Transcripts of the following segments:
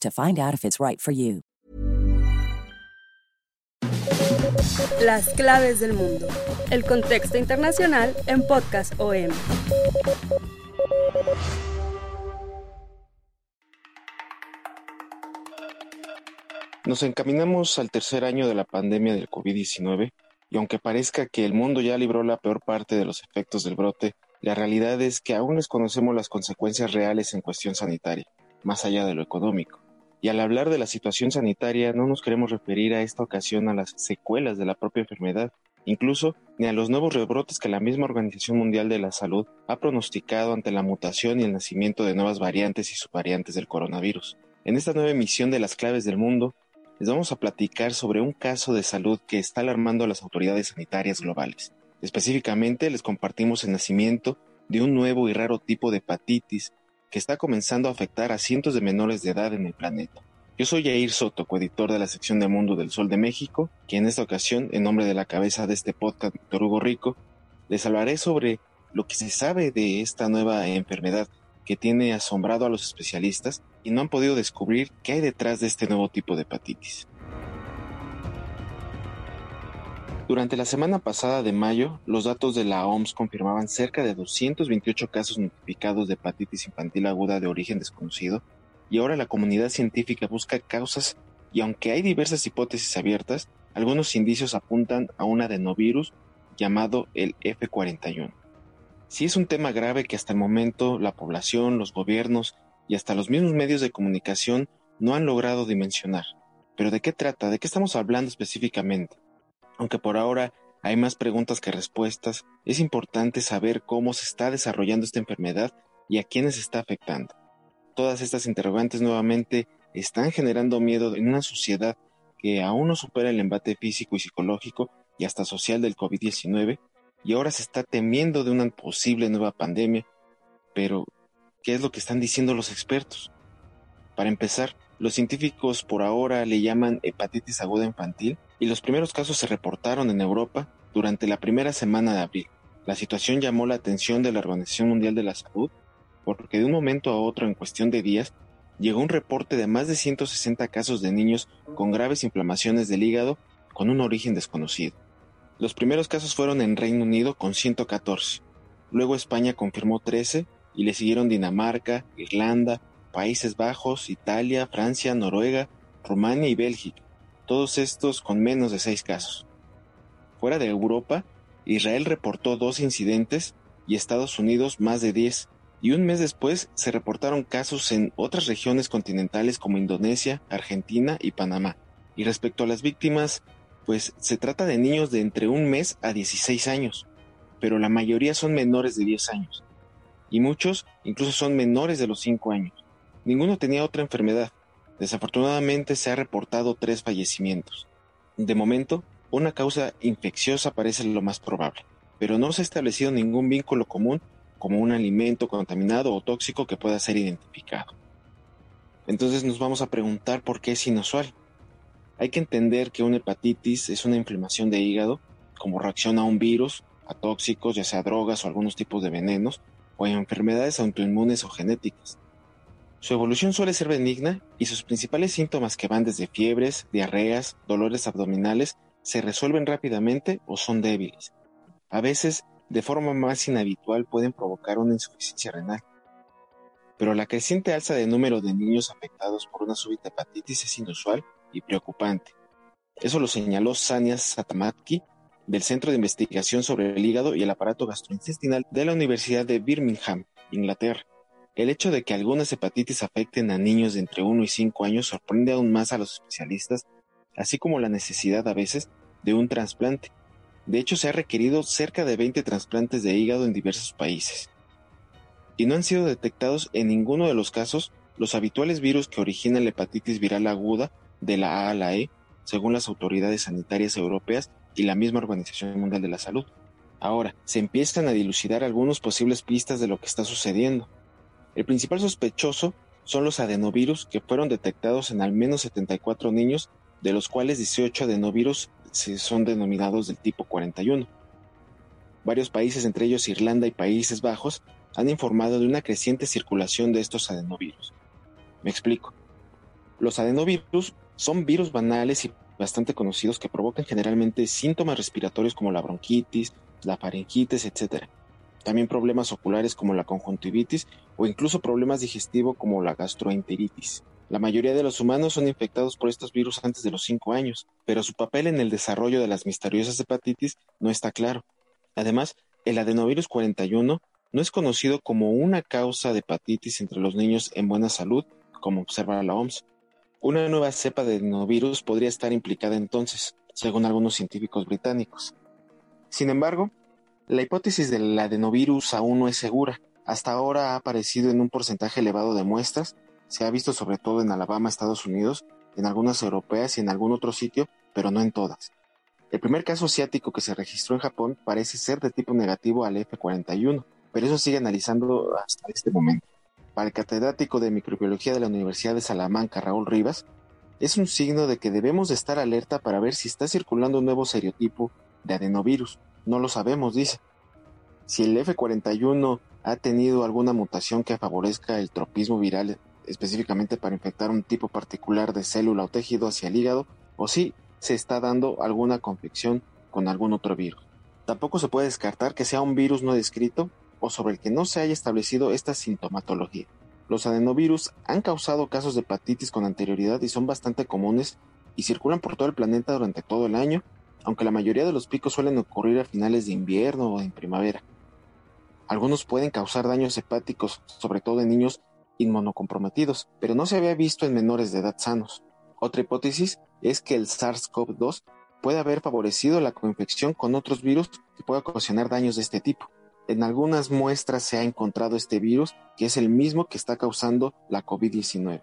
to find out if it's right for you. Las claves del mundo. El contexto internacional en Podcast OM. Nos encaminamos al tercer año de la pandemia del COVID-19 y aunque parezca que el mundo ya libró la peor parte de los efectos del brote, la realidad es que aún desconocemos las consecuencias reales en cuestión sanitaria más allá de lo económico. Y al hablar de la situación sanitaria no nos queremos referir a esta ocasión a las secuelas de la propia enfermedad, incluso ni a los nuevos rebrotes que la misma Organización Mundial de la Salud ha pronosticado ante la mutación y el nacimiento de nuevas variantes y subvariantes del coronavirus. En esta nueva emisión de las claves del mundo, les vamos a platicar sobre un caso de salud que está alarmando a las autoridades sanitarias globales. Específicamente les compartimos el nacimiento de un nuevo y raro tipo de hepatitis que está comenzando a afectar a cientos de menores de edad en el planeta. Yo soy Jair Soto, coeditor de la sección de Mundo del Sol de México, que en esta ocasión, en nombre de la cabeza de este podcast, Víctor Hugo Rico, les hablaré sobre lo que se sabe de esta nueva enfermedad que tiene asombrado a los especialistas y no han podido descubrir qué hay detrás de este nuevo tipo de hepatitis. Durante la semana pasada de mayo, los datos de la OMS confirmaban cerca de 228 casos notificados de hepatitis infantil aguda de origen desconocido, y ahora la comunidad científica busca causas y aunque hay diversas hipótesis abiertas, algunos indicios apuntan a un adenovirus llamado el F41. Sí es un tema grave que hasta el momento la población, los gobiernos y hasta los mismos medios de comunicación no han logrado dimensionar. Pero ¿de qué trata? ¿De qué estamos hablando específicamente? Aunque por ahora hay más preguntas que respuestas, es importante saber cómo se está desarrollando esta enfermedad y a quiénes está afectando. Todas estas interrogantes nuevamente están generando miedo en una sociedad que aún no supera el embate físico y psicológico y hasta social del COVID-19 y ahora se está temiendo de una posible nueva pandemia. Pero, ¿qué es lo que están diciendo los expertos? Para empezar, los científicos por ahora le llaman hepatitis aguda infantil y los primeros casos se reportaron en Europa durante la primera semana de abril. La situación llamó la atención de la Organización Mundial de la Salud porque de un momento a otro, en cuestión de días, llegó un reporte de más de 160 casos de niños con graves inflamaciones del hígado con un origen desconocido. Los primeros casos fueron en Reino Unido con 114, luego España confirmó 13 y le siguieron Dinamarca, Irlanda, Países Bajos, Italia, Francia, Noruega, Rumania y Bélgica todos estos con menos de seis casos. Fuera de Europa, Israel reportó dos incidentes y Estados Unidos más de diez, y un mes después se reportaron casos en otras regiones continentales como Indonesia, Argentina y Panamá. Y respecto a las víctimas, pues se trata de niños de entre un mes a 16 años, pero la mayoría son menores de 10 años, y muchos incluso son menores de los 5 años. Ninguno tenía otra enfermedad, Desafortunadamente se ha reportado tres fallecimientos. De momento, una causa infecciosa parece lo más probable, pero no se ha establecido ningún vínculo común como un alimento contaminado o tóxico que pueda ser identificado. Entonces nos vamos a preguntar por qué es inusual. Hay que entender que una hepatitis es una inflamación de hígado como reacción a un virus, a tóxicos, ya sea drogas o algunos tipos de venenos, o a enfermedades autoinmunes o genéticas. Su evolución suele ser benigna y sus principales síntomas que van desde fiebres, diarreas, dolores abdominales, se resuelven rápidamente o son débiles. A veces, de forma más inhabitual, pueden provocar una insuficiencia renal. pero la creciente alza de número de niños afectados por una súbita hepatitis es inusual y preocupante. Eso lo señaló Sania Satamatki del Centro de Investigación sobre el Hígado y el Aparato Gastrointestinal de la Universidad de Birmingham, Inglaterra. El hecho de que algunas hepatitis afecten a niños de entre 1 y 5 años sorprende aún más a los especialistas, así como la necesidad a veces de un trasplante. De hecho, se ha requerido cerca de 20 trasplantes de hígado en diversos países. Y no han sido detectados en ninguno de los casos los habituales virus que originan la hepatitis viral aguda de la A a la E, según las autoridades sanitarias europeas y la misma Organización Mundial de la Salud. Ahora, se empiezan a dilucidar algunas posibles pistas de lo que está sucediendo. El principal sospechoso son los adenovirus que fueron detectados en al menos 74 niños, de los cuales 18 adenovirus son denominados del tipo 41. Varios países, entre ellos Irlanda y Países Bajos, han informado de una creciente circulación de estos adenovirus. Me explico. Los adenovirus son virus banales y bastante conocidos que provocan generalmente síntomas respiratorios como la bronquitis, la faringitis, etc. También problemas oculares como la conjuntivitis o incluso problemas digestivos como la gastroenteritis. La mayoría de los humanos son infectados por estos virus antes de los 5 años, pero su papel en el desarrollo de las misteriosas hepatitis no está claro. Además, el adenovirus 41 no es conocido como una causa de hepatitis entre los niños en buena salud, como observa la OMS. Una nueva cepa de adenovirus podría estar implicada entonces, según algunos científicos británicos. Sin embargo, la hipótesis del adenovirus aún no es segura. Hasta ahora ha aparecido en un porcentaje elevado de muestras, se ha visto sobre todo en Alabama, Estados Unidos, en algunas europeas y en algún otro sitio, pero no en todas. El primer caso asiático que se registró en Japón parece ser de tipo negativo al F41, pero eso sigue analizando hasta este momento para el catedrático de microbiología de la Universidad de Salamanca, Raúl Rivas, es un signo de que debemos de estar alerta para ver si está circulando un nuevo seriotipo de adenovirus. No lo sabemos, dice. Si el F41 ha tenido alguna mutación que favorezca el tropismo viral, específicamente para infectar un tipo particular de célula o tejido hacia el hígado, o si se está dando alguna confección con algún otro virus. Tampoco se puede descartar que sea un virus no descrito o sobre el que no se haya establecido esta sintomatología. Los adenovirus han causado casos de hepatitis con anterioridad y son bastante comunes y circulan por todo el planeta durante todo el año, aunque la mayoría de los picos suelen ocurrir a finales de invierno o en primavera. Algunos pueden causar daños hepáticos, sobre todo en niños inmunocomprometidos, pero no se había visto en menores de edad sanos. Otra hipótesis es que el SARS-CoV-2 puede haber favorecido la coinfección con otros virus que puedan ocasionar daños de este tipo. En algunas muestras se ha encontrado este virus, que es el mismo que está causando la COVID-19.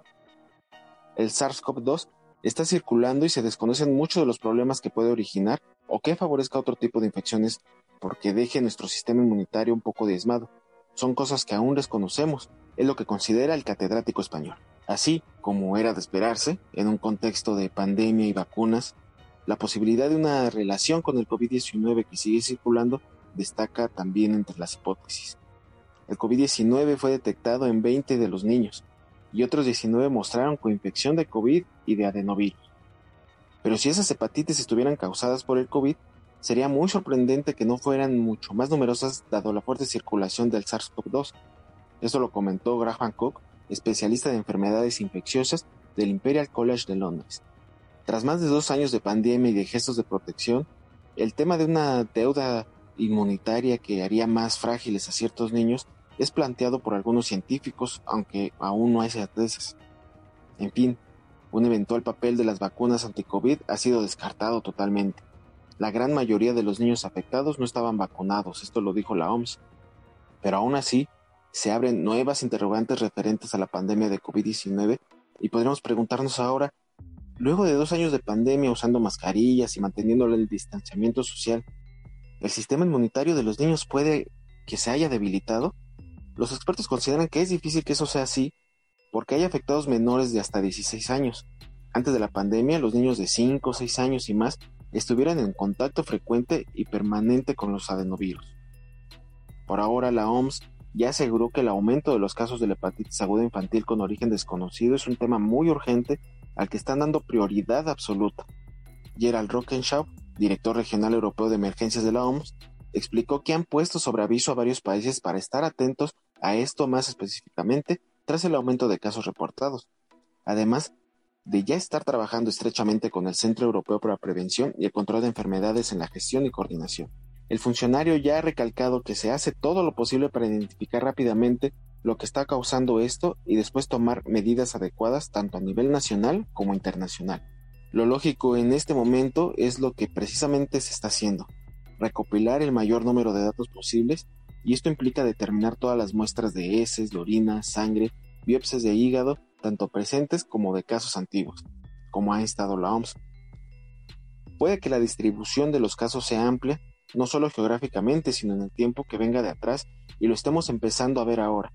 El SARS-CoV-2 está circulando y se desconocen muchos de los problemas que puede originar o que favorezca otro tipo de infecciones porque deje nuestro sistema inmunitario un poco diezmado. Son cosas que aún desconocemos, es lo que considera el catedrático español. Así como era de esperarse, en un contexto de pandemia y vacunas, la posibilidad de una relación con el COVID-19 que sigue circulando destaca también entre las hipótesis. El COVID-19 fue detectado en 20 de los niños y otros 19 mostraron coinfección de COVID y de adenovirus. Pero si esas hepatitis estuvieran causadas por el COVID, sería muy sorprendente que no fueran mucho más numerosas dado la fuerte circulación del SARS-CoV-2. Eso lo comentó Graham Cook, especialista de enfermedades infecciosas del Imperial College de Londres. Tras más de dos años de pandemia y de gestos de protección, el tema de una deuda inmunitaria que haría más frágiles a ciertos niños es planteado por algunos científicos, aunque aún no hay certezas. En fin, un eventual papel de las vacunas anti-COVID ha sido descartado totalmente. La gran mayoría de los niños afectados no estaban vacunados, esto lo dijo la OMS. Pero aún así, se abren nuevas interrogantes referentes a la pandemia de COVID-19 y podríamos preguntarnos ahora, luego de dos años de pandemia usando mascarillas y manteniendo el distanciamiento social, el sistema inmunitario de los niños puede que se haya debilitado? Los expertos consideran que es difícil que eso sea así porque hay afectados menores de hasta 16 años. Antes de la pandemia, los niños de 5 o 6 años y más estuvieran en contacto frecuente y permanente con los adenovirus. Por ahora, la OMS ya aseguró que el aumento de los casos de la hepatitis aguda infantil con origen desconocido es un tema muy urgente al que están dando prioridad absoluta. Gerald Rockenshaw, director regional europeo de emergencias de la OMS, explicó que han puesto sobre aviso a varios países para estar atentos a esto más específicamente tras el aumento de casos reportados. Además, de ya estar trabajando estrechamente con el Centro Europeo para la Prevención y el Control de Enfermedades en la gestión y coordinación. El funcionario ya ha recalcado que se hace todo lo posible para identificar rápidamente lo que está causando esto y después tomar medidas adecuadas tanto a nivel nacional como internacional. Lo lógico en este momento es lo que precisamente se está haciendo, recopilar el mayor número de datos posibles y esto implica determinar todas las muestras de heces, orina, sangre, biopsias de hígado, tanto presentes como de casos antiguos, como ha estado la OMS. Puede que la distribución de los casos sea amplia, no solo geográficamente, sino en el tiempo que venga de atrás, y lo estemos empezando a ver ahora.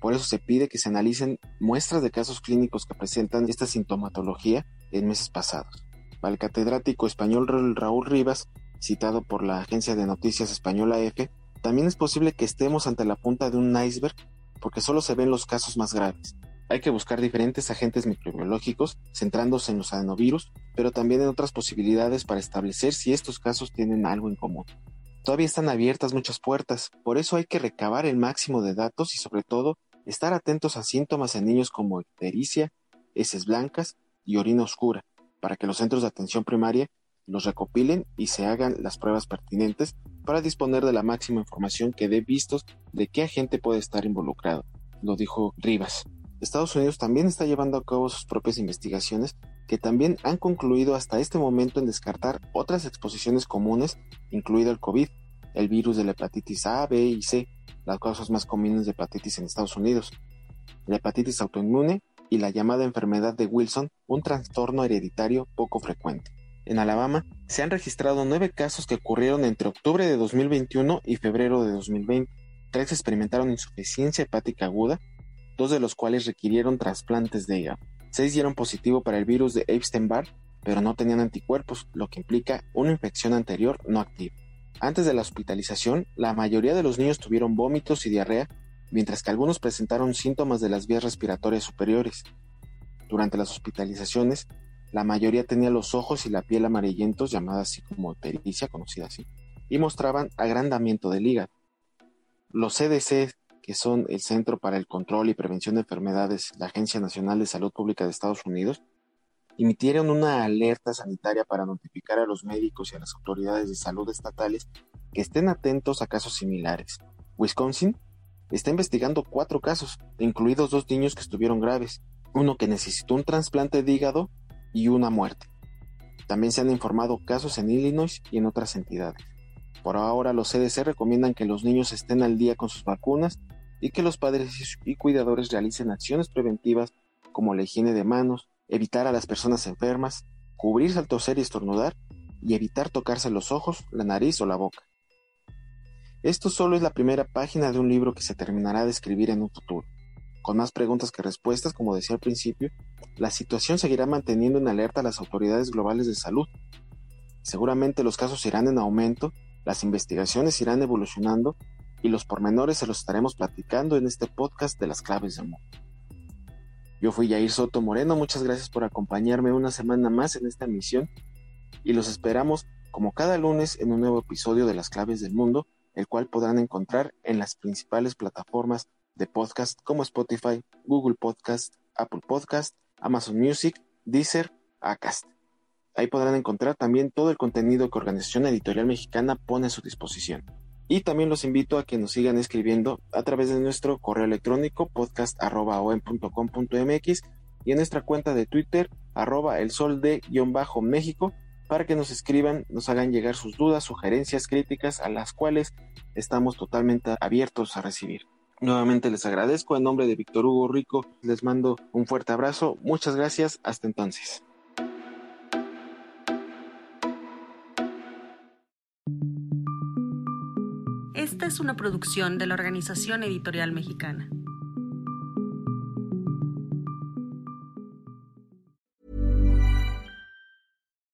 Por eso se pide que se analicen muestras de casos clínicos que presentan esta sintomatología en meses pasados. Para el catedrático español Raúl Rivas, citado por la agencia de noticias española EFE, también es posible que estemos ante la punta de un iceberg porque solo se ven los casos más graves. Hay que buscar diferentes agentes microbiológicos centrándose en los adenovirus, pero también en otras posibilidades para establecer si estos casos tienen algo en común. Todavía están abiertas muchas puertas, por eso hay que recabar el máximo de datos y sobre todo estar atentos a síntomas en niños como ictericia, heces blancas y orina oscura, para que los centros de atención primaria los recopilen y se hagan las pruebas pertinentes para disponer de la máxima información que dé vistos de qué agente puede estar involucrado, lo dijo Rivas. Estados Unidos también está llevando a cabo sus propias investigaciones que también han concluido hasta este momento en descartar otras exposiciones comunes, incluido el COVID, el virus de la hepatitis A, B y C, las causas más comunes de hepatitis en Estados Unidos, la hepatitis autoinmune y la llamada enfermedad de Wilson, un trastorno hereditario poco frecuente. En Alabama se han registrado nueve casos que ocurrieron entre octubre de 2021 y febrero de 2020. Tres experimentaron insuficiencia hepática aguda, dos de los cuales requirieron trasplantes de hígado. Seis dieron positivo para el virus de Epstein-Barr, pero no tenían anticuerpos, lo que implica una infección anterior no activa. Antes de la hospitalización, la mayoría de los niños tuvieron vómitos y diarrea, mientras que algunos presentaron síntomas de las vías respiratorias superiores. Durante las hospitalizaciones, la mayoría tenía los ojos y la piel amarillentos, llamada así como pericia, conocida así, y mostraban agrandamiento del hígado. Los CDC, que son el Centro para el Control y Prevención de Enfermedades, la Agencia Nacional de Salud Pública de Estados Unidos, emitieron una alerta sanitaria para notificar a los médicos y a las autoridades de salud estatales que estén atentos a casos similares. Wisconsin está investigando cuatro casos, incluidos dos niños que estuvieron graves, uno que necesitó un trasplante de hígado y una muerte. También se han informado casos en Illinois y en otras entidades. Por ahora los CDC recomiendan que los niños estén al día con sus vacunas y que los padres y cuidadores realicen acciones preventivas como la higiene de manos, evitar a las personas enfermas, cubrirse al toser y estornudar y evitar tocarse los ojos, la nariz o la boca. Esto solo es la primera página de un libro que se terminará de escribir en un futuro. Con más preguntas que respuestas, como decía al principio, la situación seguirá manteniendo en alerta a las autoridades globales de salud. Seguramente los casos irán en aumento, las investigaciones irán evolucionando y los pormenores se los estaremos platicando en este podcast de las claves del mundo. Yo fui Jair Soto Moreno, muchas gracias por acompañarme una semana más en esta misión y los esperamos como cada lunes en un nuevo episodio de Las Claves del Mundo, el cual podrán encontrar en las principales plataformas de podcast como Spotify, Google Podcast, Apple Podcast, Amazon Music, Deezer, Acast. Ahí podrán encontrar también todo el contenido que Organización Editorial Mexicana pone a su disposición. Y también los invito a que nos sigan escribiendo a través de nuestro correo electrónico podcast.com.mx y en nuestra cuenta de Twitter arroba el sol de bajo México para que nos escriban, nos hagan llegar sus dudas, sugerencias, críticas a las cuales estamos totalmente abiertos a recibir. Nuevamente les agradezco en nombre de Víctor Hugo Rico, les mando un fuerte abrazo, muchas gracias, hasta entonces. es una producción de la Organización Editorial Mexicana.